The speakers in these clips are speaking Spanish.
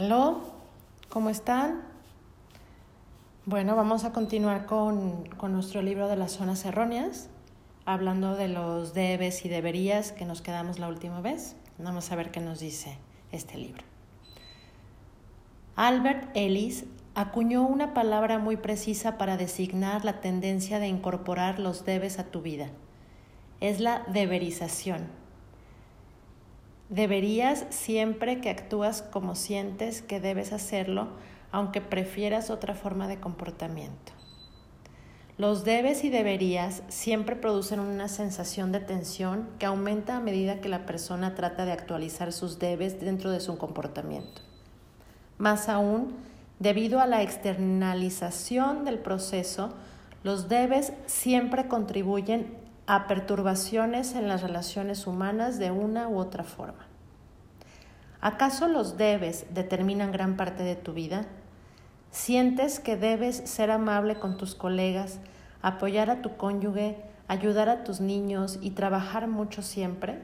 Aló, ¿cómo están? Bueno, vamos a continuar con, con, nuestro libro de las zonas erróneas, hablando de los debes y deberías que nos quedamos la última vez. Vamos a ver qué nos dice este libro. Albert Ellis acuñó una palabra muy precisa para designar la tendencia de incorporar los debes a tu vida. Es la deberización. Deberías siempre que actúas como sientes que debes hacerlo, aunque prefieras otra forma de comportamiento. Los debes y deberías siempre producen una sensación de tensión que aumenta a medida que la persona trata de actualizar sus debes dentro de su comportamiento. Más aún, debido a la externalización del proceso, los debes siempre contribuyen a perturbaciones en las relaciones humanas de una u otra forma. ¿Acaso los debes determinan gran parte de tu vida? ¿Sientes que debes ser amable con tus colegas, apoyar a tu cónyuge, ayudar a tus niños y trabajar mucho siempre?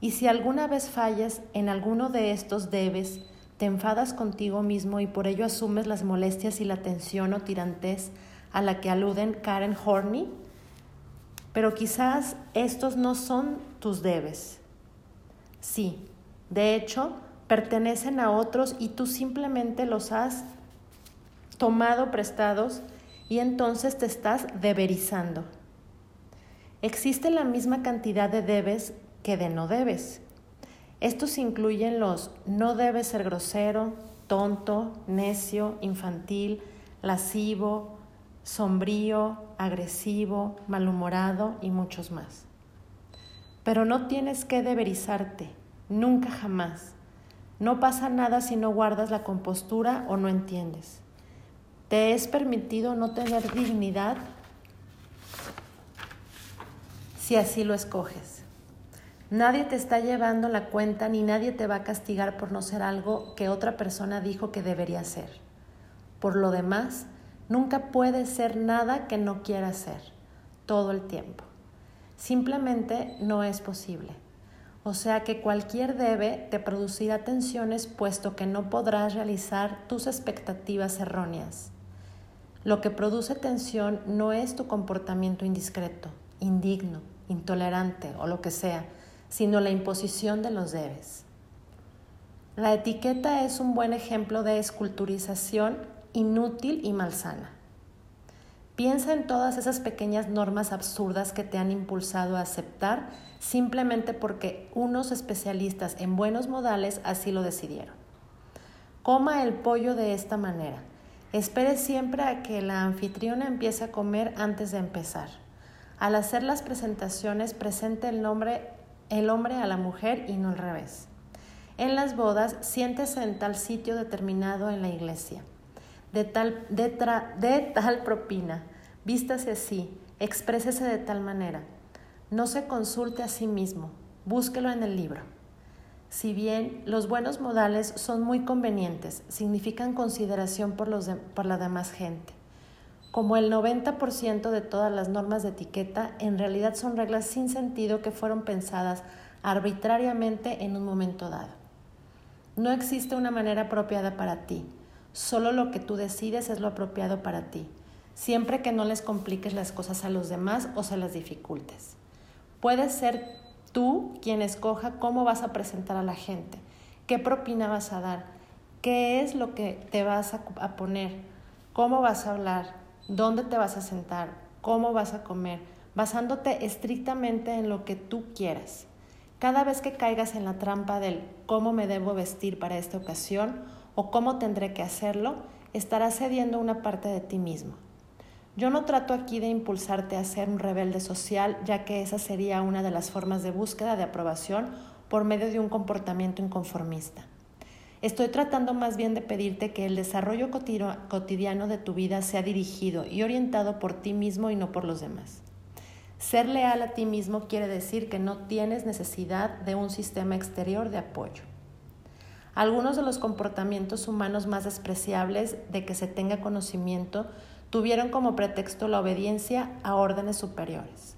Y si alguna vez fallas en alguno de estos debes, te enfadas contigo mismo y por ello asumes las molestias y la tensión o tirantez a la que aluden Karen Horney, pero quizás estos no son tus debes. Sí, de hecho, pertenecen a otros y tú simplemente los has tomado prestados y entonces te estás deberizando. Existe la misma cantidad de debes que de no debes. Estos incluyen los no debes ser grosero, tonto, necio, infantil, lascivo, sombrío, agresivo, malhumorado y muchos más. Pero no tienes que deberizarte, nunca jamás. No pasa nada si no guardas la compostura o no entiendes. Te es permitido no tener dignidad si así lo escoges. Nadie te está llevando la cuenta ni nadie te va a castigar por no ser algo que otra persona dijo que debería ser. Por lo demás, nunca puedes ser nada que no quieras ser, todo el tiempo. Simplemente no es posible. O sea que cualquier debe te producirá tensiones puesto que no podrás realizar tus expectativas erróneas. Lo que produce tensión no es tu comportamiento indiscreto, indigno, intolerante o lo que sea, sino la imposición de los debes. La etiqueta es un buen ejemplo de esculturización inútil y malsana. Piensa en todas esas pequeñas normas absurdas que te han impulsado a aceptar simplemente porque unos especialistas en buenos modales así lo decidieron. Coma el pollo de esta manera. Espere siempre a que la anfitriona empiece a comer antes de empezar. Al hacer las presentaciones, presente el nombre el hombre a la mujer y no al revés. En las bodas, siéntese en tal sitio determinado en la iglesia. De tal, de, tal propina, vístase así, exprésese de tal manera. No se consulte a sí mismo, búsquelo en el libro. Si bien los buenos modales son muy convenientes, significan consideración por, los por la demás gente. Como el 90% de todas las normas de etiqueta, en realidad son reglas sin sentido que fueron pensadas arbitrariamente en un momento dado. No existe una manera apropiada para ti. Solo lo que tú decides es lo apropiado para ti, siempre que no les compliques las cosas a los demás o se las dificultes. Puedes ser tú quien escoja cómo vas a presentar a la gente, qué propina vas a dar, qué es lo que te vas a, poner, cómo vas a hablar, dónde te vas a sentar, cómo vas a comer, basándote estrictamente en lo que tú quieras. Cada vez que caigas en la trampa del cómo me debo vestir para esta ocasión o cómo tendré que hacerlo, estarás cediendo una parte de ti mismo. Yo no trato aquí de impulsarte a ser un rebelde social, ya que esa sería una de las formas de búsqueda de aprobación por medio de un comportamiento inconformista. Estoy tratando más bien de pedirte que el desarrollo cotidiano de tu vida sea dirigido y orientado por ti mismo y no por los demás. Ser leal a ti mismo quiere decir que no tienes necesidad de un sistema exterior de apoyo. Algunos de los comportamientos humanos más despreciables de que se tenga conocimiento tuvieron como pretexto la obediencia a órdenes superiores.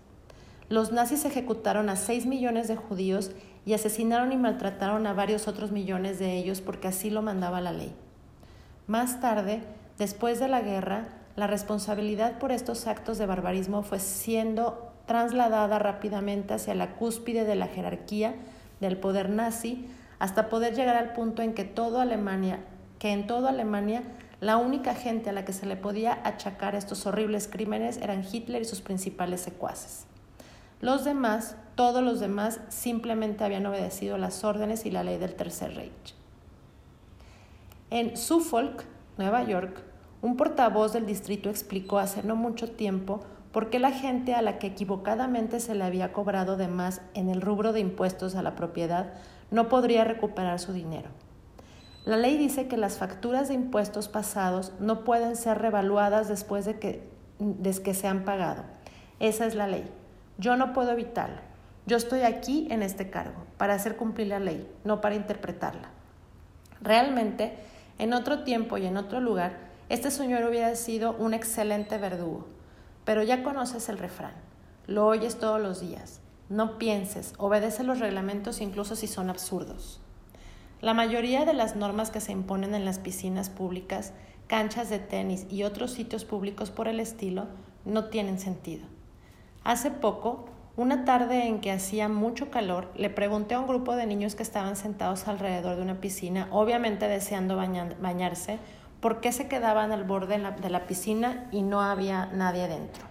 Los nazis ejecutaron a 6 millones de judíos y asesinaron y maltrataron a varios otros millones de ellos porque así lo mandaba la ley. Más tarde, después de la guerra, la responsabilidad por estos actos de barbarismo fue siendo trasladada rápidamente hacia la cúspide de la jerarquía del poder nazi hasta poder llegar al punto en que, Alemania, en toda Alemania la única gente a la que se le podía achacar estos horribles crímenes eran Hitler y sus principales secuaces. Los demás, todos los demás, simplemente habían obedecido las órdenes y la ley del Tercer Reich. En Suffolk, Nueva York, un portavoz del distrito explicó hace no mucho tiempo por qué la gente a la que equivocadamente se le había cobrado de más en el rubro de impuestos a la propiedad no podría recuperar su dinero. La ley dice que las facturas de impuestos pasados no pueden ser revaluadas después de que, de que se han pagado. Esa es la ley. Yo no puedo evitarlo. Yo estoy aquí en este cargo para hacer cumplir la ley, no para interpretarla. Realmente, en otro tiempo y en otro lugar, este señor hubiera sido un excelente verdugo. Pero ya conoces el refrán, lo oyes todos los días. No pienses, obedece los reglamentos incluso si son absurdos. La mayoría de las normas que se imponen en las piscinas públicas, canchas de tenis y otros sitios públicos por el estilo no tienen sentido. Hace poco, una tarde en que hacía mucho calor, le pregunté a un grupo de niños que estaban sentados alrededor de una piscina, obviamente deseando bañarse, por qué se quedaban al borde de la piscina y no había nadie dentro.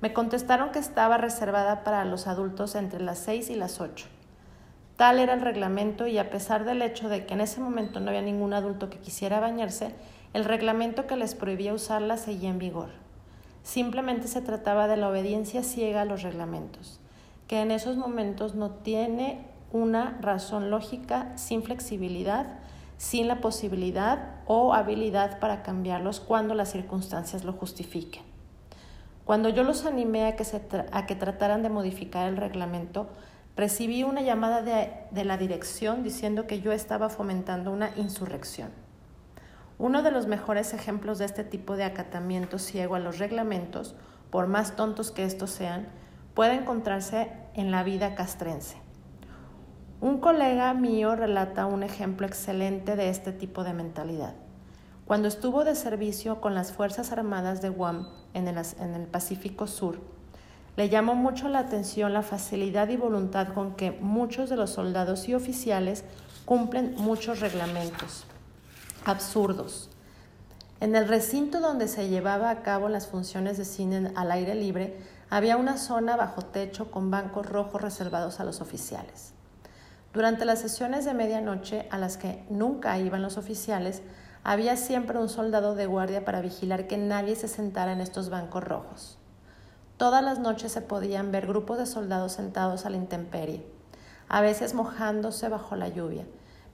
Me contestaron que estaba reservada para los adultos entre las 6 y las 8. Tal era el reglamento y a pesar del hecho de que en ese momento no había ningún adulto que quisiera bañarse, el reglamento que les prohibía usarla seguía en vigor. Simplemente se trataba de la obediencia ciega a los reglamentos, que en esos momentos no tiene una razón lógica sin flexibilidad, sin la posibilidad o habilidad para cambiarlos cuando las circunstancias lo justifiquen. Cuando yo los animé a que, a que trataran de modificar el reglamento, recibí una llamada de, de la dirección diciendo que yo estaba fomentando una insurrección. Uno de los mejores ejemplos de este tipo de acatamiento ciego a los reglamentos, por más tontos que estos sean, puede encontrarse en la vida castrense. Un colega mío relata un ejemplo excelente de este tipo de mentalidad. Cuando estuvo de servicio con las Fuerzas Armadas de Guam en el, en el Pacífico Sur, le llamó mucho la atención la facilidad y voluntad con que muchos de los soldados y oficiales cumplen muchos reglamentos absurdos. En el recinto donde se llevaba a cabo las funciones de cine al aire libre, había una zona bajo techo con bancos rojos reservados a los oficiales. Durante las sesiones de medianoche, a las que nunca iban los oficiales, había siempre un soldado de guardia para vigilar que nadie se sentara en estos bancos rojos. Todas las noches se podían ver grupos de soldados sentados a la intemperie, a veces mojándose bajo la lluvia,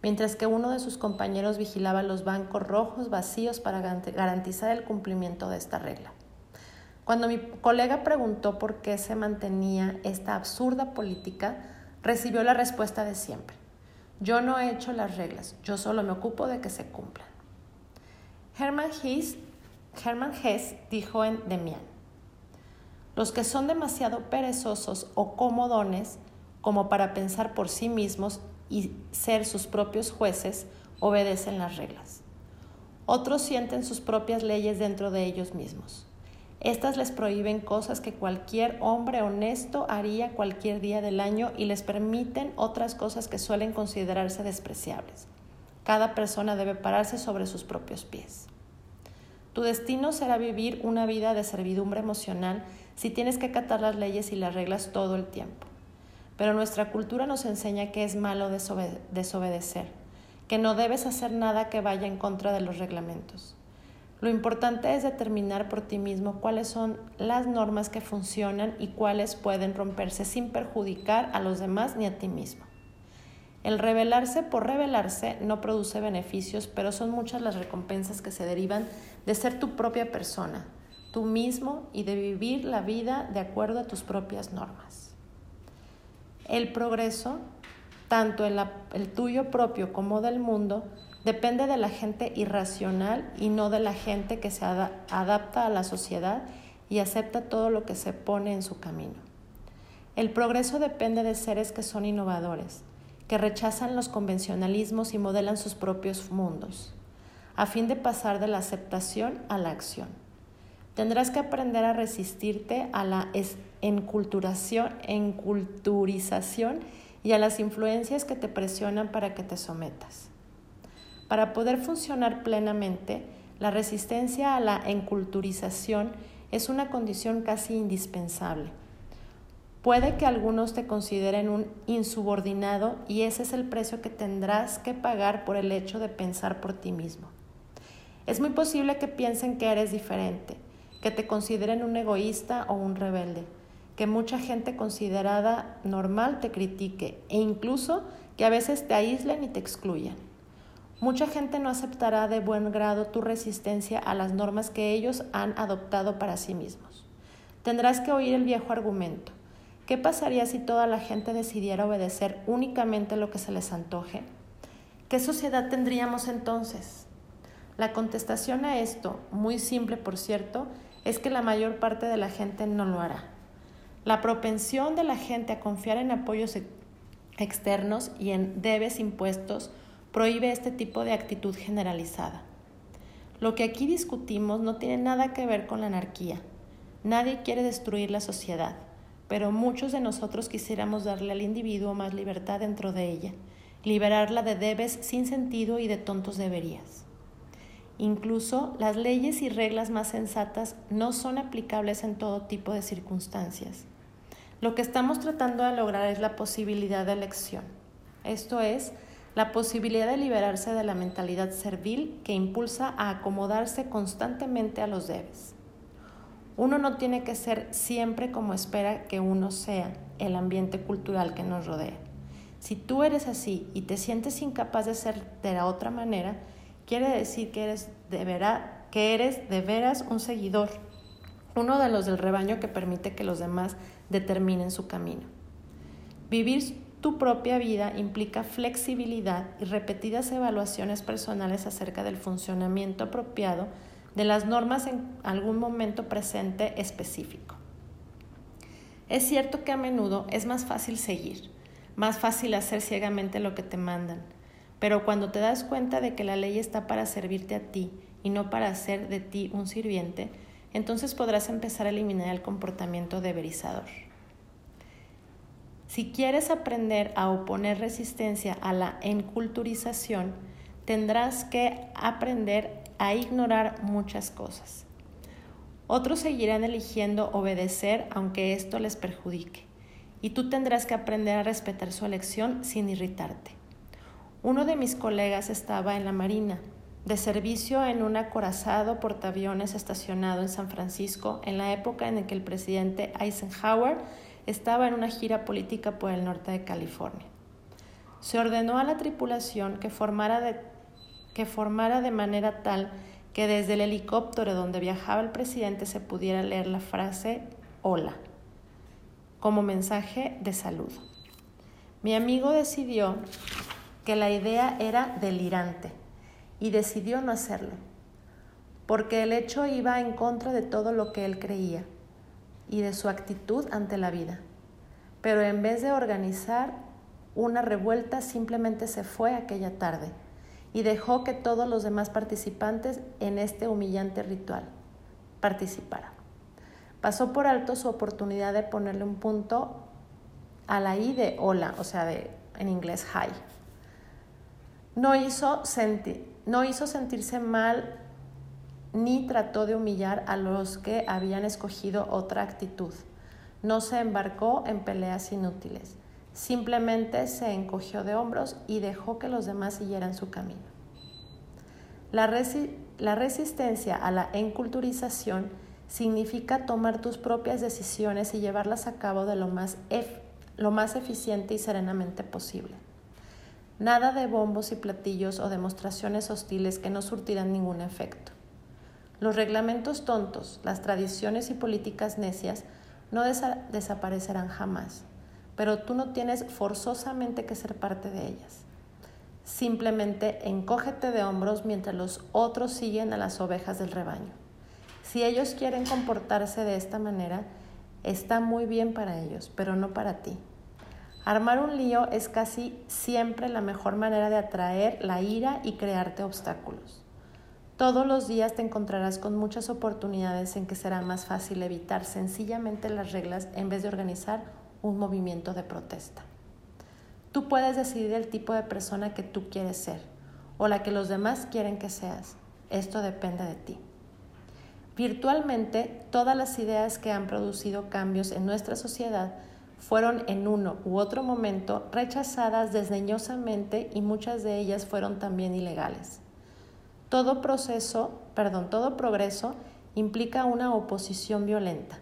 mientras que uno de sus compañeros vigilaba los bancos rojos vacíos para garantizar el cumplimiento de esta regla. Cuando mi colega preguntó por qué se mantenía esta absurda política, recibió la respuesta de siempre. Yo no he hecho las reglas, yo solo me ocupo de que se cumplan. Hermann Hesse, dijo en Demian, los que son demasiado perezosos o comodones como para pensar por sí mismos y ser sus propios jueces obedecen las reglas. Otros sienten sus propias leyes dentro de ellos mismos. Estas les prohíben cosas que cualquier hombre honesto haría cualquier día del año y les permiten otras cosas que suelen considerarse despreciables. Cada persona debe pararse sobre sus propios pies. Tu destino será vivir una vida de servidumbre emocional si tienes que acatar las leyes y las reglas todo el tiempo. Pero nuestra cultura nos enseña que es malo desobedecer, que no debes hacer nada que vaya en contra de los reglamentos. Lo importante es determinar por ti mismo cuáles son las normas que funcionan y cuáles pueden romperse sin perjudicar a los demás ni a ti mismo. El rebelarse por rebelarse no produce beneficios, pero son muchas las recompensas que se derivan de ser tu propia persona, tú mismo y de vivir la vida de acuerdo a tus propias normas. El progreso, tanto el, el tuyo propio como del mundo, depende de la gente irracional y no de la gente que se adapta a la sociedad y acepta todo lo que se pone en su camino. El progreso depende de seres que son innovadores, que rechazan los convencionalismos y modelan sus propios mundos, a fin de pasar de la aceptación a la acción. Tendrás que aprender a resistirte a la enculturación, enculturización y a las influencias que te presionan para que te sometas. Para poder funcionar plenamente, la resistencia a la enculturización es una condición casi indispensable. Puede que algunos te consideren un insubordinado y ese es el precio que tendrás que pagar por el hecho de pensar por ti mismo. Es muy posible que piensen que eres diferente, que te consideren un egoísta o un rebelde, que mucha gente considerada normal te critique e incluso que a veces te aíslen y te excluyan. Mucha gente no aceptará de buen grado tu resistencia a las normas que ellos han adoptado para sí mismos. Tendrás que oír el viejo argumento. ¿Qué pasaría si toda la gente decidiera obedecer únicamente lo que se les antoje? ¿Qué sociedad tendríamos entonces? La contestación a esto, muy simple por cierto, es que la mayor parte de la gente no lo hará. La propensión de la gente a confiar en apoyos externos y en debes impuestos prohíbe este tipo de actitud generalizada. Lo que aquí discutimos no tiene nada que ver con la anarquía. Nadie quiere destruir la sociedad, pero muchos de nosotros quisiéramos darle al individuo más libertad dentro de ella, liberarla de debes sin sentido y de tontos deberías. Incluso las leyes y reglas más sensatas no son aplicables en todo tipo de circunstancias. Lo que estamos tratando de lograr es la posibilidad de elección, esto es, la posibilidad de liberarse de la mentalidad servil que impulsa a acomodarse constantemente a los debes. Uno no tiene que ser siempre como espera que uno sea el ambiente cultural que nos rodea. Si tú eres así y te sientes incapaz de ser de la otra manera, quiere decir que eres de, que eres de veras un seguidor, uno de los del rebaño que permite que los demás determinen su camino. Vivir tu propia vida implica flexibilidad y repetidas evaluaciones personales acerca del funcionamiento apropiado de las normas en algún momento presente específico. Es cierto que a menudo es más fácil seguir, más fácil hacer ciegamente lo que te mandan, pero cuando te das cuenta de que la ley está para servirte a ti y no para hacer de ti un sirviente, entonces podrás empezar a eliminar el comportamiento deberizador. Si quieres aprender a oponer resistencia a la enculturización, tendrás que aprender a ignorar muchas cosas. Otros seguirán eligiendo obedecer aunque esto les perjudique, y tú tendrás que aprender a respetar su elección sin irritarte. Uno de mis colegas estaba en la Marina, de servicio en un acorazado portaaviones estacionado en San Francisco en la época en que el presidente Eisenhower estaba en una gira política por el norte de California. Se ordenó a la tripulación que formara de, que formara de manera tal que desde el helicóptero donde viajaba el presidente se pudiera leer la frase hola como mensaje de saludo. Mi amigo decidió que la idea era delirante y decidió no hacerlo, porque el hecho iba en contra de todo lo que él creía y de su actitud ante la vida. Pero en vez de organizar una revuelta, simplemente se fue aquella tarde y dejó que todos los demás participantes en este humillante ritual participaran. Pasó por alto su oportunidad de ponerle un punto a la I de hola, o sea, de, en inglés hi. No hizo, no hizo sentirse mal ni trató de humillar a los que habían escogido otra actitud. No se embarcó en peleas inútiles. Simplemente se encogió de hombros y dejó que los demás siguieran su camino. La, resistencia a la enculturización significa tomar tus propias decisiones y llevarlas a cabo de lo más, lo más eficiente y serenamente posible. Nada de bombos y platillos o demostraciones hostiles que no surtirán ningún efecto. Los reglamentos tontos, las tradiciones y políticas necias no desaparecerán jamás, pero tú no tienes forzosamente que ser parte de ellas. Simplemente encógete de hombros mientras los otros siguen a las ovejas del rebaño. Si ellos quieren comportarse de esta manera, está muy bien para ellos, pero no para ti. Armar un lío es casi siempre la mejor manera de atraer la ira y crearte obstáculos. Todos los días te encontrarás con muchas oportunidades en que será más fácil evitar sencillamente las reglas en vez de organizar un movimiento de protesta. Tú puedes decidir el tipo de persona que tú quieres ser o la que los demás quieren que seas. Esto depende de ti. Virtualmente, todas las ideas que han producido cambios en nuestra sociedad fueron en uno u otro momento rechazadas desdeñosamente y muchas de ellas fueron también ilegales. Todo proceso, perdón, todo progreso implica una oposición violenta,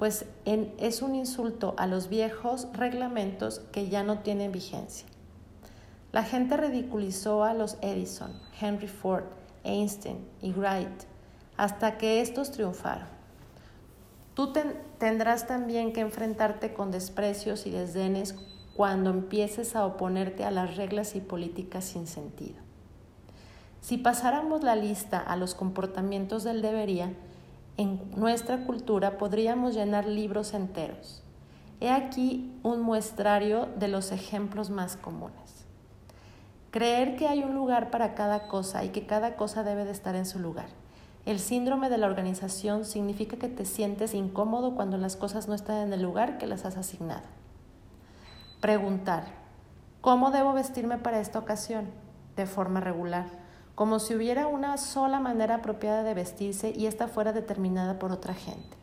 pues es un insulto a los viejos reglamentos que ya no tienen vigencia. La gente ridiculizó a los Edison, Henry Ford, Einstein y Wright hasta que estos triunfaron. Tú tendrás también que enfrentarte con desprecios y desdenes cuando empieces a oponerte a las reglas y políticas sin sentido. Si pasáramos la lista a los comportamientos del debería, en nuestra cultura podríamos llenar libros enteros. He aquí un muestrario de los ejemplos más comunes. Creer que hay un lugar para cada cosa y que cada cosa debe de estar en su lugar. El síndrome de la organización significa que te sientes incómodo cuando las cosas no están en el lugar que las has asignado. Preguntar, ¿cómo debo vestirme para esta ocasión? De forma regular, como si hubiera una sola manera apropiada de vestirse y esta fuera determinada por otra gente.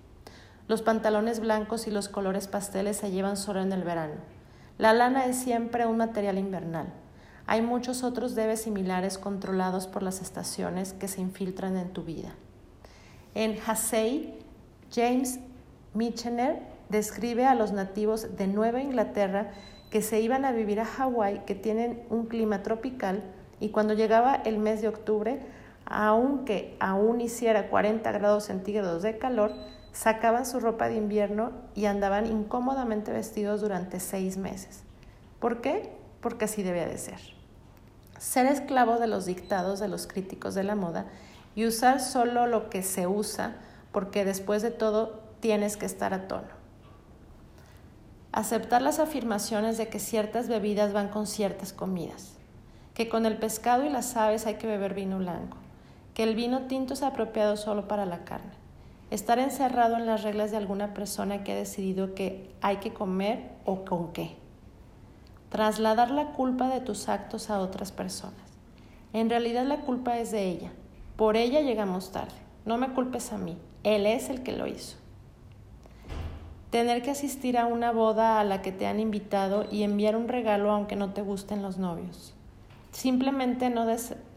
Los pantalones blancos y los colores pasteles se llevan solo en el verano. La lana es siempre un material invernal. Hay muchos otros debes similares controlados por las estaciones que se infiltran en tu vida. En Hassey, James Michener describe a los nativos de Nueva Inglaterra que se iban a vivir a Hawái, que tienen un clima tropical, y cuando llegaba el mes de octubre, aunque aún hiciera 40 grados centígrados de calor, sacaban su ropa de invierno y andaban incómodamente vestidos durante seis meses. ¿Por qué? Porque así debía de ser ser esclavo de los dictados de los críticos de la moda y usar solo lo que se usa porque después de todo tienes que estar a tono. Aceptar las afirmaciones de que ciertas bebidas van con ciertas comidas, que con el pescado y las aves hay que beber vino blanco, que el vino tinto es apropiado solo para la carne, estar encerrado en las reglas de alguna persona que ha decidido que hay que comer o con qué trasladar la culpa de tus actos a otras personas. En realidad la culpa es de ella. Por ella llegamos tarde. No me culpes a mí. Él es el que lo hizo. Tener que asistir a una boda a la que te han invitado y enviar un regalo aunque no te gusten los novios. Simplemente no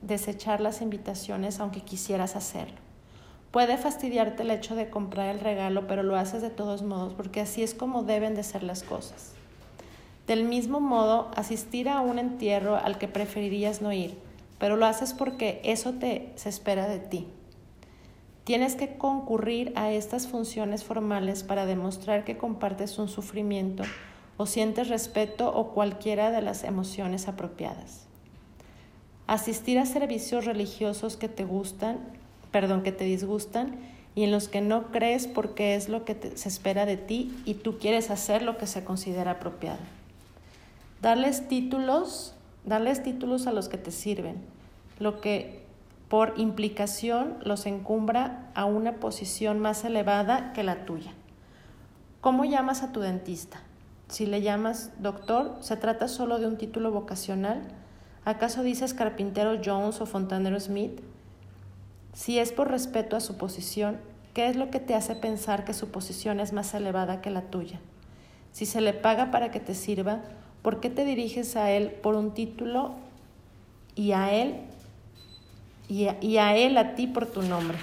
desechar las invitaciones aunque quisieras hacerlo. Puede fastidiarte el hecho de comprar el regalo, pero lo haces de todos modos porque así es como deben de ser las cosas. Del mismo modo, asistir a un entierro al que preferirías no ir, pero lo haces porque eso te se espera de ti. Tienes que concurrir a estas funciones formales para demostrar que compartes un sufrimiento o sientes respeto o cualquiera de las emociones apropiadas. Asistir a servicios religiosos que te gustan, perdón, que te disgustan y en los que no crees porque es lo que se espera de ti y tú quieres hacer lo que se considera apropiado. Darles títulos, darles títulos a los que te sirven, lo que por implicación los encumbra a una posición más elevada que la tuya. ¿Cómo llamas a tu dentista? Si le llamas doctor, ¿se trata solo de un título vocacional? ¿Acaso dices carpintero Jones o fontanero Smith? Si es por respeto a su posición, ¿qué es lo que te hace pensar que su posición es más elevada que la tuya? Si se le paga para que te sirva, ¿Por qué te diriges a Él por un título y a Él y a, Él a ti por tu nombre?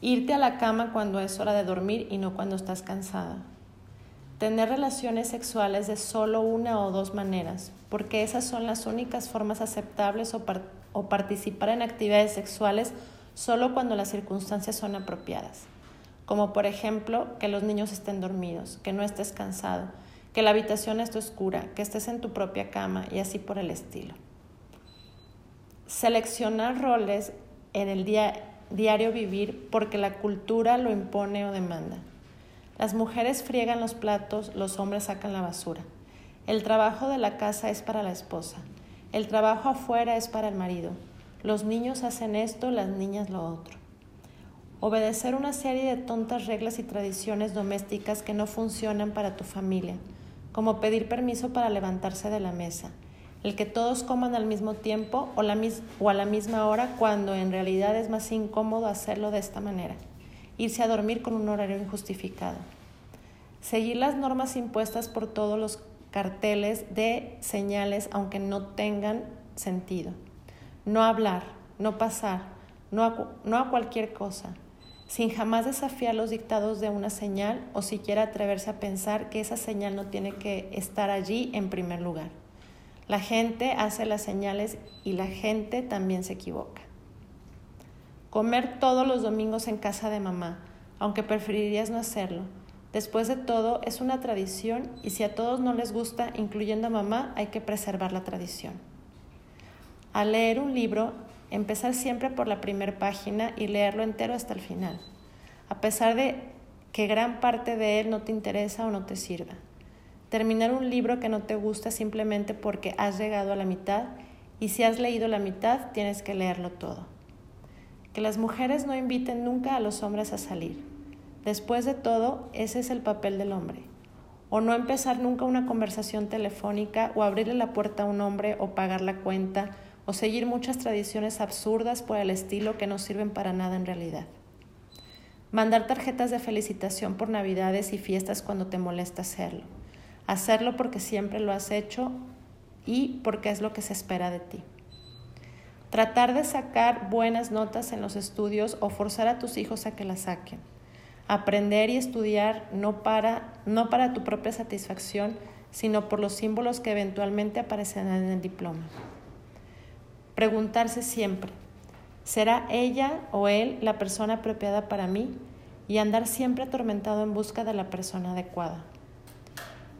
Irte a la cama cuando es hora de dormir y no cuando estás cansada. Tener relaciones sexuales de solo una o dos maneras, porque esas son las únicas formas aceptables o, participar en actividades sexuales solo cuando las circunstancias son apropiadas, como por ejemplo que los niños estén dormidos, que no estés cansado, que la habitación esté oscura, que estés en tu propia cama y así por el estilo. Seleccionar roles en el día, diario vivir porque la cultura lo impone o demanda. Las mujeres friegan los platos, los hombres sacan la basura. El trabajo de la casa es para la esposa. El trabajo afuera es para el marido. Los niños hacen esto, las niñas lo otro. Obedecer una serie de tontas reglas y tradiciones domésticas que no funcionan para tu familia, como pedir permiso para levantarse de la mesa, el que todos coman al mismo tiempo o, o, a la misma hora cuando en realidad es más incómodo hacerlo de esta manera, irse a dormir con un horario injustificado, seguir las normas impuestas por todos los carteles de señales aunque no tengan sentido no hablar, no pasar, no a, no a cualquier cosa, sin jamás desafiar los dictados de una señal o siquiera atreverse a pensar que esa señal no tiene que estar allí en primer lugar. La gente hace las señales y la gente también se equivoca. Comer todos los domingos en casa de mamá, aunque preferirías no hacerlo. Después de todo, es una tradición y si a todos no les gusta, incluyendo a mamá, hay que preservar la tradición. Al leer un libro, empezar siempre por la primera página y leerlo entero hasta el final, a pesar de que gran parte de él no te interesa o no te sirva. Terminar un libro que no te gusta simplemente porque has llegado a la mitad y si has leído la mitad tienes que leerlo todo. Que las mujeres no inviten nunca a los hombres a salir. Después de todo, ese es el papel del hombre. O no empezar nunca una conversación telefónica o abrirle la puerta a un hombre o pagar la cuenta o seguir muchas tradiciones absurdas por el estilo que no sirven para nada en realidad. Mandar tarjetas de felicitación por navidades y fiestas cuando te molesta hacerlo. Hacerlo porque siempre lo has hecho y porque es lo que se espera de ti. Tratar de sacar buenas notas en los estudios o forzar a tus hijos a que las saquen. Aprender y estudiar no para, no para tu propia satisfacción, sino por los símbolos que eventualmente aparecerán en el diploma. Preguntarse siempre, ¿será ella o él la persona apropiada para mí? Y andar siempre atormentado en busca de la persona adecuada.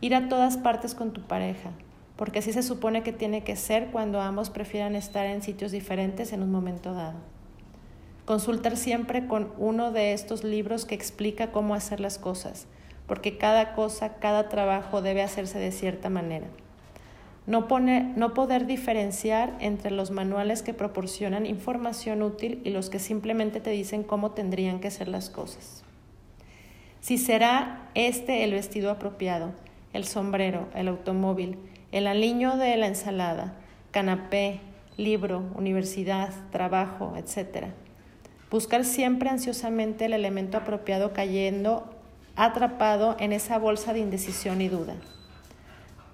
Ir a todas partes con tu pareja, porque así se supone que tiene que ser cuando ambos prefieran estar en sitios diferentes en un momento dado. Consultar siempre con uno de estos libros que explica cómo hacer las cosas, porque cada cosa, cada trabajo debe hacerse de cierta manera. No, no poder diferenciar entre los manuales que proporcionan información útil y los que simplemente te dicen cómo tendrían que ser las cosas. Si será este el vestido apropiado, el sombrero, el automóvil, el aliño de la ensalada, canapé, libro, universidad, trabajo, etc. Buscar siempre ansiosamente el elemento apropiado cayendo atrapado en esa bolsa de indecisión y duda.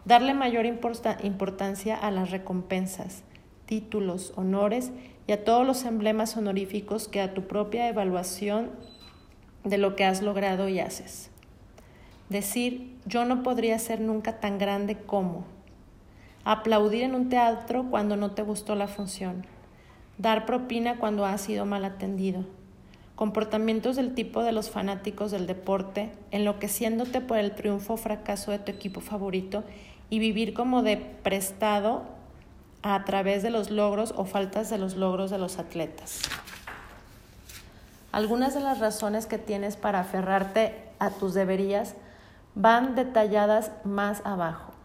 Darle mayor importancia a las recompensas, títulos, honores y a todos los emblemas honoríficos que a tu propia evaluación de lo que has logrado y haces. Decir, yo no podría ser nunca tan grande como. Aplaudir en un teatro cuando no te gustó la función. Dar propina cuando has sido mal atendido. Comportamientos del tipo de los fanáticos del deporte, enloqueciéndote por el triunfo o fracaso de tu equipo favorito y vivir como de prestado a través de los logros o faltas de los logros de los atletas. Algunas de las razones que tienes para aferrarte a tus deberías van detalladas más abajo.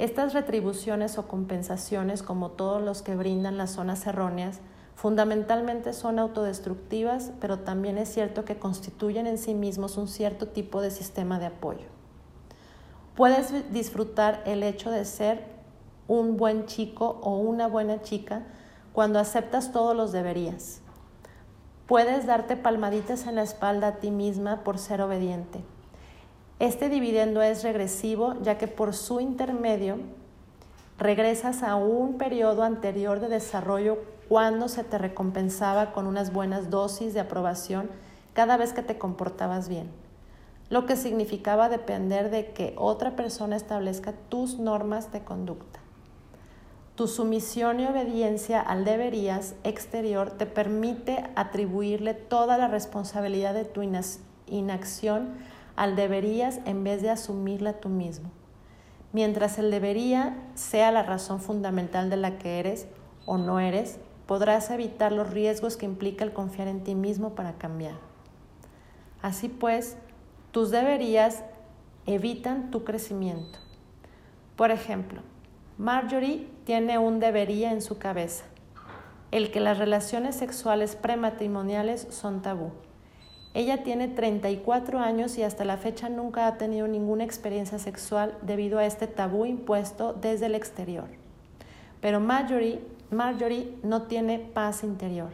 Estas retribuciones o compensaciones, como todos los que brindan las zonas erróneas, fundamentalmente son autodestructivas, pero también es cierto que constituyen en sí mismos un cierto tipo de sistema de apoyo. Puedes disfrutar el hecho de ser un buen chico o una buena chica cuando aceptas todos los deberías. Puedes darte palmaditas en la espalda a ti misma por ser obediente. Este dividendo es regresivo ya que por su intermedio regresas a un periodo anterior de desarrollo cuando se te recompensaba con unas buenas dosis de aprobación cada vez que te comportabas bien lo que significaba depender de que otra persona establezca tus normas de conducta. Tu sumisión y obediencia al deberías exterior te permite atribuirle toda la responsabilidad de tu inacción al deberías en vez de asumirla tú mismo. Mientras el debería sea la razón fundamental de la que eres o no eres, podrás evitar los riesgos que implica el confiar en ti mismo para cambiar. Así pues, Tus deberías evitan tu crecimiento. Por ejemplo, Marjorie tiene un debería en su cabeza, el que las relaciones sexuales prematrimoniales son tabú. Ella tiene 34 años y hasta la fecha nunca ha tenido ninguna experiencia sexual debido a este tabú impuesto desde el exterior. Pero Marjorie, Marjorie no tiene paz interior.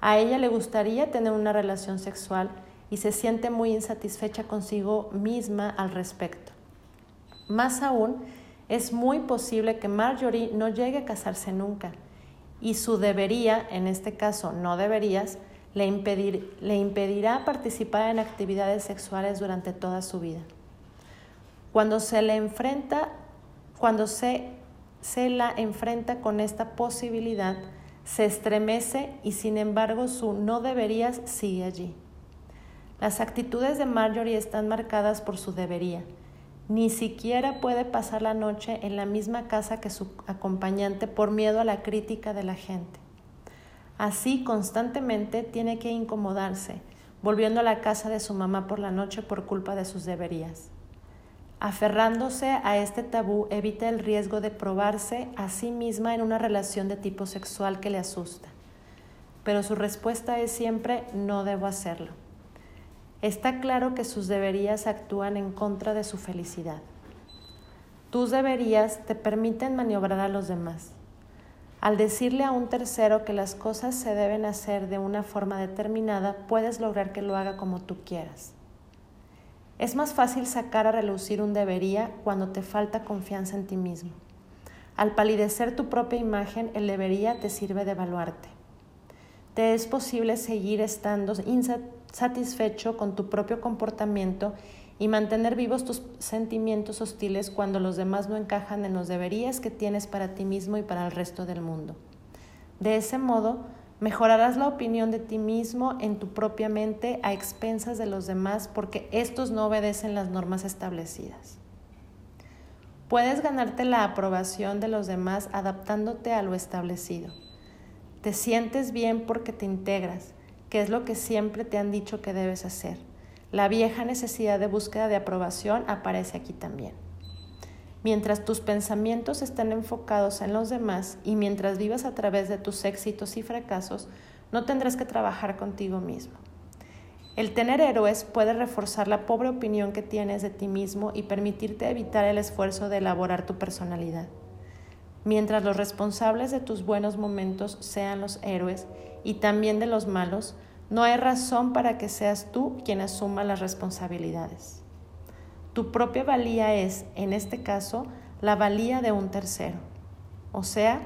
A ella le gustaría tener una relación sexual y se siente muy insatisfecha consigo misma al respecto. Más aún, es muy posible que Marjorie no llegue a casarse nunca y su debería, en este caso no deberías, le, le impedirá participar en actividades sexuales durante toda su vida. Cuando se le enfrenta, cuando se, se la enfrenta con esta posibilidad, se estremece y sin embargo su no deberías sigue allí. Las actitudes de Marjorie están marcadas por su debería ni siquiera puede pasar la noche en la misma casa que su acompañante por miedo a la crítica de la gente. Así constantemente tiene que incomodarse, volviendo a la casa de su mamá por la noche por culpa de sus deberías. Aferrándose a este tabú evita el riesgo de probarse a sí misma en una relación de tipo sexual que le asusta. Pero su respuesta es siempre no debo hacerlo. Está claro que sus deberías actúan en contra de su felicidad. Tus deberías te permiten maniobrar a los demás. Al decirle a un tercero que las cosas se deben hacer de una forma determinada, puedes lograr que lo haga como tú quieras. Es más fácil sacar a relucir un debería cuando te falta confianza en ti mismo. Al palidecer tu propia imagen, el debería te sirve de evaluarte. Te es posible seguir estando satisfecho con tu propio comportamiento y mantener vivos tus sentimientos hostiles cuando los demás no encajan en los deberías que tienes para ti mismo y para el resto del mundo. De ese modo, mejorarás la opinión de ti mismo en tu propia mente a expensas de los demás porque estos no obedecen las normas establecidas. Puedes ganarte la aprobación de los demás adaptándote a lo establecido. Te sientes bien porque te integras, que es lo que siempre te han dicho que debes hacer. La vieja necesidad de búsqueda de aprobación aparece aquí también. Mientras tus pensamientos estén enfocados en los demás y mientras vivas a través de tus éxitos y fracasos, no tendrás que trabajar contigo mismo. El tener héroes puede reforzar la pobre opinión que tienes de ti mismo y permitirte evitar el esfuerzo de elaborar tu personalidad. Mientras los responsables de tus buenos momentos sean los héroes y también de los malos, no hay razón para que seas tú quien asuma las responsabilidades. Tu propia valía es, en este caso, la valía de un tercero, o sea,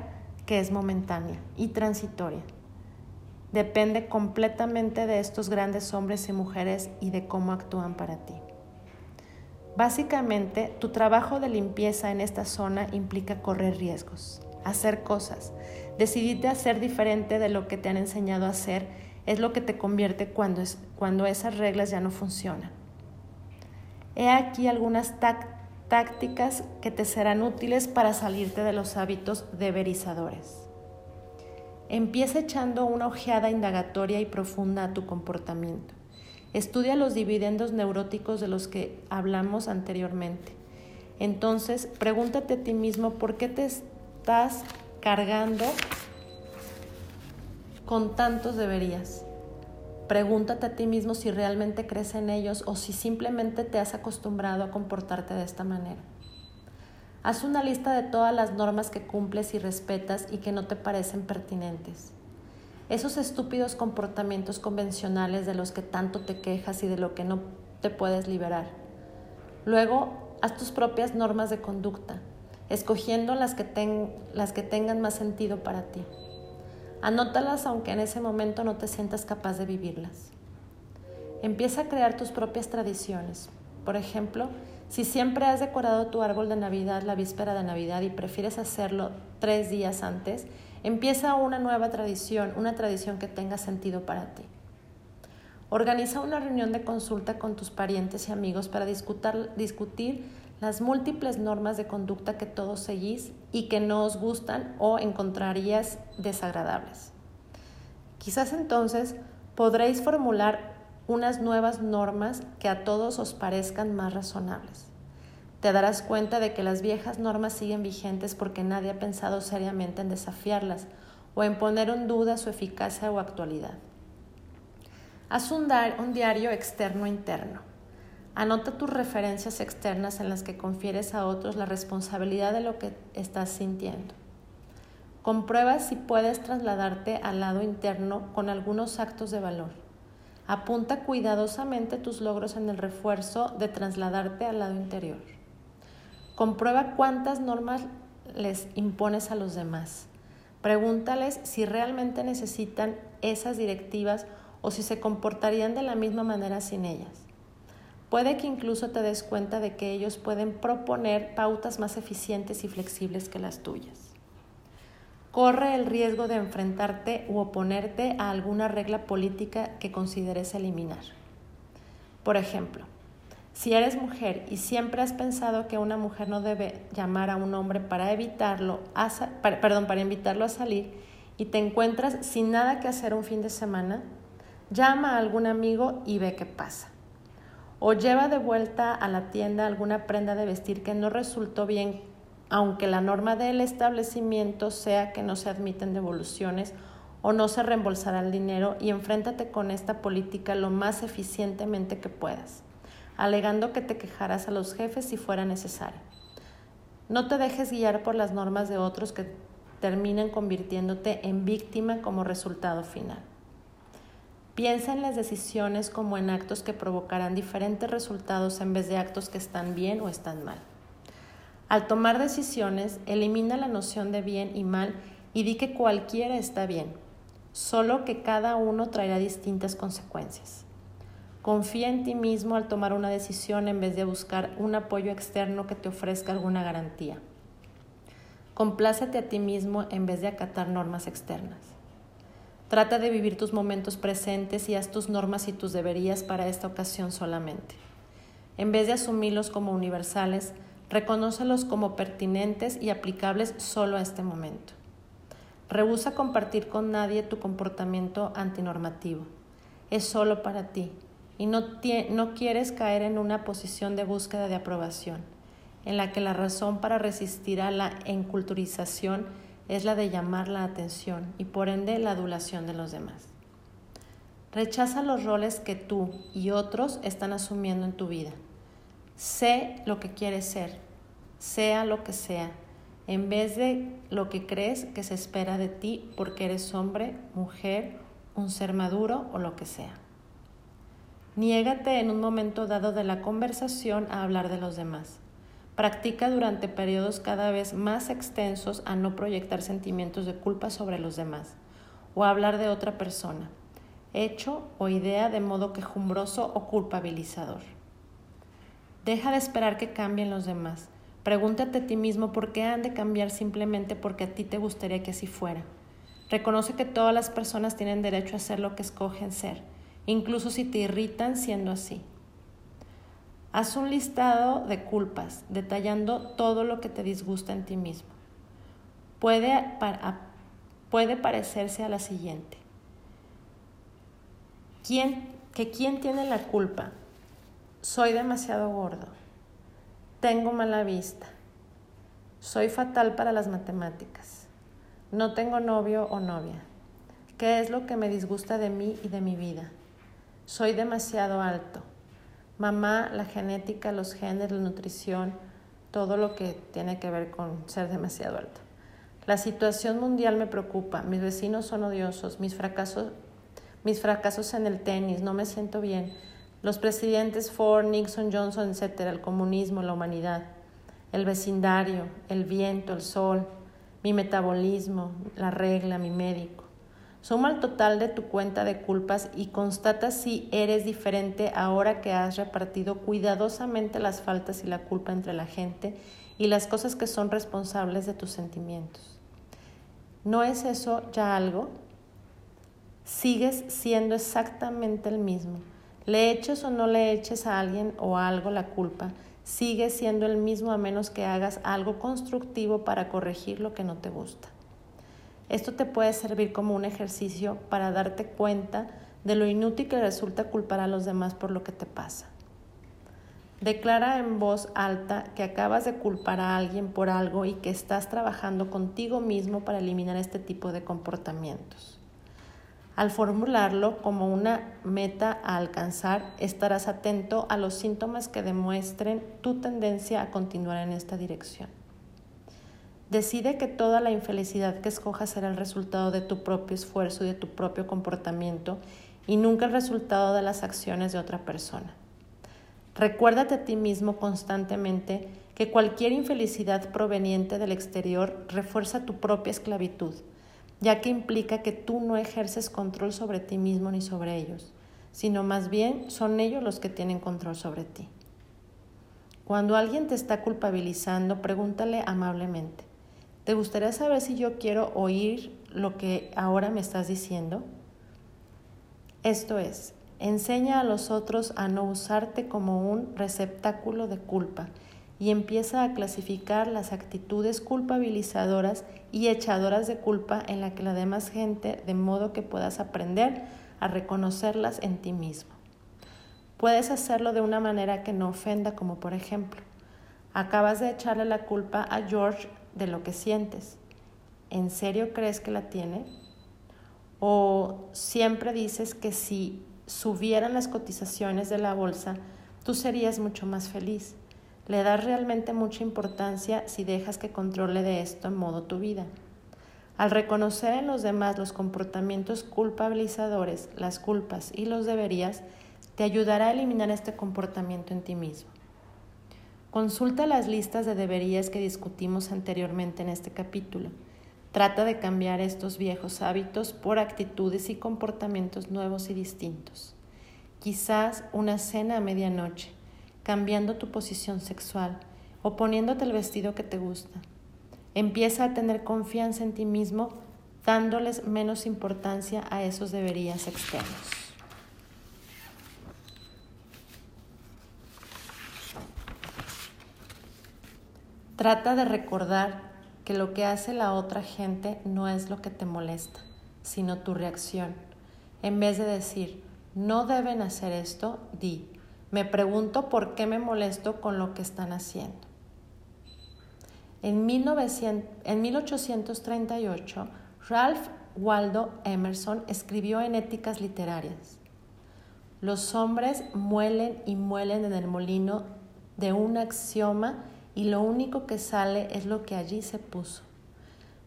que es momentánea y transitoria. Depende completamente de estos grandes hombres y mujeres y de cómo actúan para ti. Básicamente, tu trabajo de limpieza en esta zona implica correr riesgos, hacer cosas, decidirte a ser diferente de lo que te han enseñado a hacer es lo que te convierte cuando, es, cuando esas reglas ya no funcionan. He aquí algunas tácticas que te serán útiles para salirte de los hábitos deberizadores. Empieza echando una ojeada indagatoria y profunda a tu comportamiento. Estudia los dividendos neuróticos de los que hablamos anteriormente. Entonces, pregúntate a ti mismo por qué te estás cargando con tantos deberías. Pregúntate a ti mismo si realmente crees en ellos o si simplemente te has acostumbrado a comportarte de esta manera. Haz una lista de todas las normas que cumples y respetas y que no te parecen pertinentes esos estúpidos comportamientos convencionales de los que tanto te quejas y de lo que no te puedes liberar. Luego, haz tus propias normas de conducta, escogiendo las que, las que tengan más sentido para ti. Anótalas aunque en ese momento no te sientas capaz de vivirlas. Empieza a crear tus propias tradiciones. Por ejemplo, si siempre has decorado tu árbol de Navidad la víspera de Navidad y prefieres hacerlo tres días antes, Empieza una nueva tradición, una tradición que tenga sentido para ti. Organiza una reunión de consulta con tus parientes y amigos para discutir, las múltiples normas de conducta que todos seguís y que no os gustan o encontrarías desagradables. Quizás entonces podréis formular unas nuevas normas que a todos os parezcan más razonables. Te darás cuenta de que las viejas normas siguen vigentes porque nadie ha pensado seriamente en desafiarlas o en poner en duda su eficacia o actualidad. Haz un, diario externo interno. Anota tus referencias externas en las que confieres a otros la responsabilidad de lo que estás sintiendo. Comprueba si puedes trasladarte al lado interno con algunos actos de valor. Apunta cuidadosamente tus logros en el refuerzo de trasladarte al lado interior. Comprueba cuántas normas les impones a los demás. Pregúntales si realmente necesitan esas directivas o si se comportarían de la misma manera sin ellas. Puede que incluso te des cuenta de que ellos pueden proponer pautas más eficientes y flexibles que las tuyas. Corre el riesgo de enfrentarte u oponerte a alguna regla política que consideres eliminar. Por ejemplo, si eres mujer y siempre has pensado que una mujer no debe llamar a un hombre para evitarlo, perdón, para invitarlo a salir y te encuentras sin nada que hacer un fin de semana, llama a algún amigo y ve qué pasa. O lleva de vuelta a la tienda alguna prenda de vestir que no resultó bien, aunque la norma del establecimiento sea que no se admiten devoluciones o no se reembolsará el dinero y enfréntate con esta política lo más eficientemente que puedas alegando que te quejarás a los jefes si fuera necesario. No te dejes guiar por las normas de otros que terminen convirtiéndote en víctima como resultado final. Piensa en las decisiones como en actos que provocarán diferentes resultados en vez de actos que están bien o están mal. Al tomar decisiones, elimina la noción de bien y mal y di que cualquiera está bien, solo que cada uno traerá distintas consecuencias. Confía en ti mismo al tomar una decisión en vez de buscar un apoyo externo que te ofrezca alguna garantía. Complácete a ti mismo en vez de acatar normas externas. Trata de vivir tus momentos presentes y haz tus normas y tus deberías para esta ocasión solamente. En vez de asumirlos como universales, reconócelos como pertinentes y aplicables solo a este momento. Rehúsa compartir con nadie tu comportamiento antinormativo. Es solo para ti y no, no quieres caer en una posición de búsqueda de aprobación, en la que la razón para resistir a la enculturización es la de llamar la atención y por ende la adulación de los demás. Rechaza los roles que tú y otros están asumiendo en tu vida. Sé lo que quieres ser, sea lo que sea, en vez de lo que crees que se espera de ti porque eres hombre, mujer, un ser maduro o lo que sea. Niégate en un momento dado de la conversación a hablar de los demás. Practica durante periodos cada vez más extensos a no proyectar sentimientos de culpa sobre los demás o a hablar de otra persona, hecho o idea de modo quejumbroso o culpabilizador. Deja de esperar que cambien los demás. Pregúntate a ti mismo por qué han de cambiar simplemente porque a ti te gustaría que así fuera. Reconoce que todas las personas tienen derecho a ser lo que escogen ser incluso si te irritan siendo así. Haz un listado de culpas, detallando todo lo que te disgusta en ti mismo. Puede, puede parecerse a la siguiente. ¿Quién, que quién tiene la culpa? Soy demasiado gordo. Tengo mala vista. Soy fatal para las matemáticas. No tengo novio o novia. ¿Qué es lo que me disgusta de mí y de mi vida? soy demasiado alto. Mamá, la genética, los genes, la nutrición, todo lo que tiene que ver con ser demasiado alto. La situación mundial me preocupa, mis vecinos son odiosos, mis fracasos, mis fracasos en el tenis, no me siento bien. Los presidentes Ford, Nixon, Johnson, etcétera, el comunismo, la humanidad, el vecindario, el viento, el sol, mi metabolismo, la regla, mi médico. Suma el total de tu cuenta de culpas y constata si eres diferente ahora que has repartido cuidadosamente las faltas y la culpa entre la gente y las cosas que son responsables de tus sentimientos. ¿No es eso ya algo? Sigues siendo exactamente el mismo. Le eches o no le eches a alguien o a algo la culpa, sigues siendo el mismo a menos que hagas algo constructivo para corregir lo que no te gusta. Esto te puede servir como un ejercicio para darte cuenta de lo inútil que resulta culpar a los demás por lo que te pasa. Declara en voz alta que acabas de culpar a alguien por algo y que estás trabajando contigo mismo para eliminar este tipo de comportamientos. Al formularlo como una meta a alcanzar, estarás atento a los síntomas que demuestren tu tendencia a continuar en esta dirección. Decide que toda la infelicidad que escojas será el resultado de tu propio esfuerzo y de tu propio comportamiento y nunca el resultado de las acciones de otra persona. Recuérdate a ti mismo constantemente que cualquier infelicidad proveniente del exterior refuerza tu propia esclavitud ya que implica que tú no ejerces control sobre ti mismo ni sobre ellos, sino más bien son ellos los que tienen control sobre ti. Cuando alguien te está culpabilizando, pregúntale amablemente, ¿te gustaría saber si yo quiero oír lo que ahora me estás diciendo? Esto es, enseña a los otros a no usarte como un receptáculo de culpa y empieza a clasificar las actitudes culpabilizadoras y echadoras de culpa en la que la demás gente, de modo que puedas aprender a reconocerlas en ti mismo. Puedes hacerlo de una manera que no ofenda, como por ejemplo, acabas de echarle la culpa a George de lo que sientes. ¿En serio crees que la tiene? O siempre dices que si subieran las cotizaciones de la bolsa, tú serías mucho más feliz. Le das realmente mucha importancia si dejas que controle de esto en modo tu vida. Al reconocer en los demás los comportamientos culpabilizadores, las culpas y los deberías, te ayudará a eliminar este comportamiento en ti mismo. Consulta las listas de deberías que discutimos anteriormente en este capítulo. Trata de cambiar estos viejos hábitos por actitudes y comportamientos nuevos y distintos. Quizás una cena a medianoche, cambiando tu posición sexual o poniéndote el vestido que te gusta. Empieza a tener confianza en ti mismo dándoles menos importancia a esos deberías externos. Trata de recordar que lo que hace la otra gente no es lo que te molesta, sino tu reacción. En vez de decir, no deben hacer esto, di, me pregunto por qué me molesto con lo que están haciendo. En, 1838, Ralph Waldo Emerson escribió en Éticas Literarias, los hombres muelen y muelen en el molino de un axioma y lo único que sale es lo que allí se puso.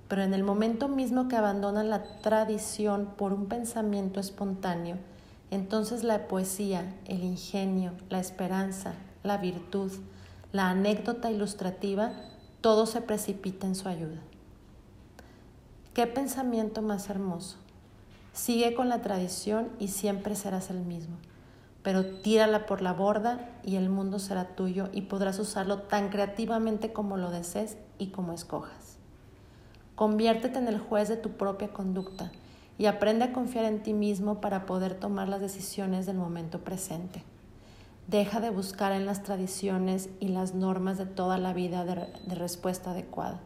Pero en el momento mismo que abandonan la tradición por un pensamiento espontáneo, entonces la poesía, el ingenio, la esperanza, la virtud, la anécdota ilustrativa, todo se precipita en su ayuda. ¿Qué pensamiento más hermoso? Sigue con la tradición y siempre serás el mismo, pero tírala por la borda y el mundo será tuyo y podrás usarlo tan creativamente como lo desees y como escojas. Conviértete en el juez de tu propia conducta y aprende a confiar en ti mismo para poder tomar las decisiones del momento presente. Deja de buscar en las tradiciones y las normas de toda la vida de, respuesta adecuada.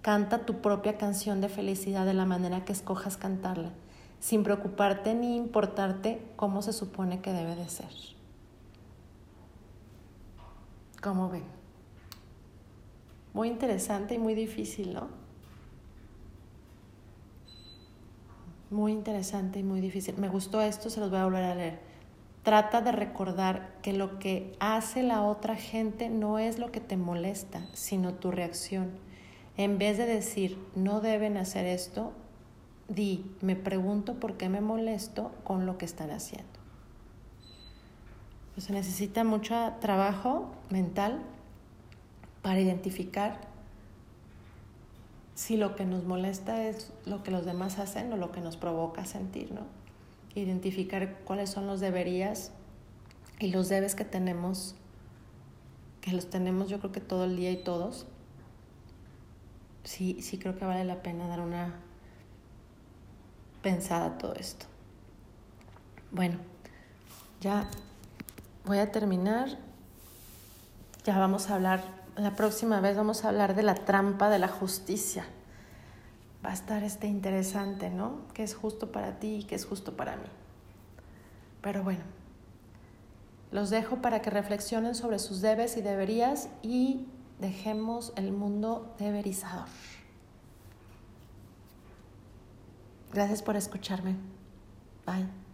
Canta tu propia canción de felicidad de la manera que escojas cantarla, sin preocuparte ni importarte cómo se supone que debe de ser. ¿Cómo ven? Muy interesante y muy difícil, ¿no? Muy interesante y muy difícil. Me gustó esto, se los voy a volver a leer. Trata de recordar que lo que hace la otra gente no es lo que te molesta, sino tu reacción. En vez de decir, no deben hacer esto, di, me pregunto por qué me molesto con lo que están haciendo. Pues se necesita mucho trabajo mental para identificar si lo que nos molesta es lo que los demás hacen o lo que nos provoca sentir, ¿no? Identificar cuáles son los deberías y los debes que tenemos, que los tenemos yo creo que todo el día y todos. Sí, sí creo que vale la pena dar una pensada todo esto. Bueno, ya voy a terminar. Ya vamos a hablar la próxima vez vamos a hablar de la trampa de la justicia. Va a estar este interesante, ¿no? ¿Qué es justo para ti y qué es justo para mí? Pero bueno, los dejo para que reflexionen sobre sus debes y deberías y dejemos el mundo deberizador. Gracias por escucharme. Bye.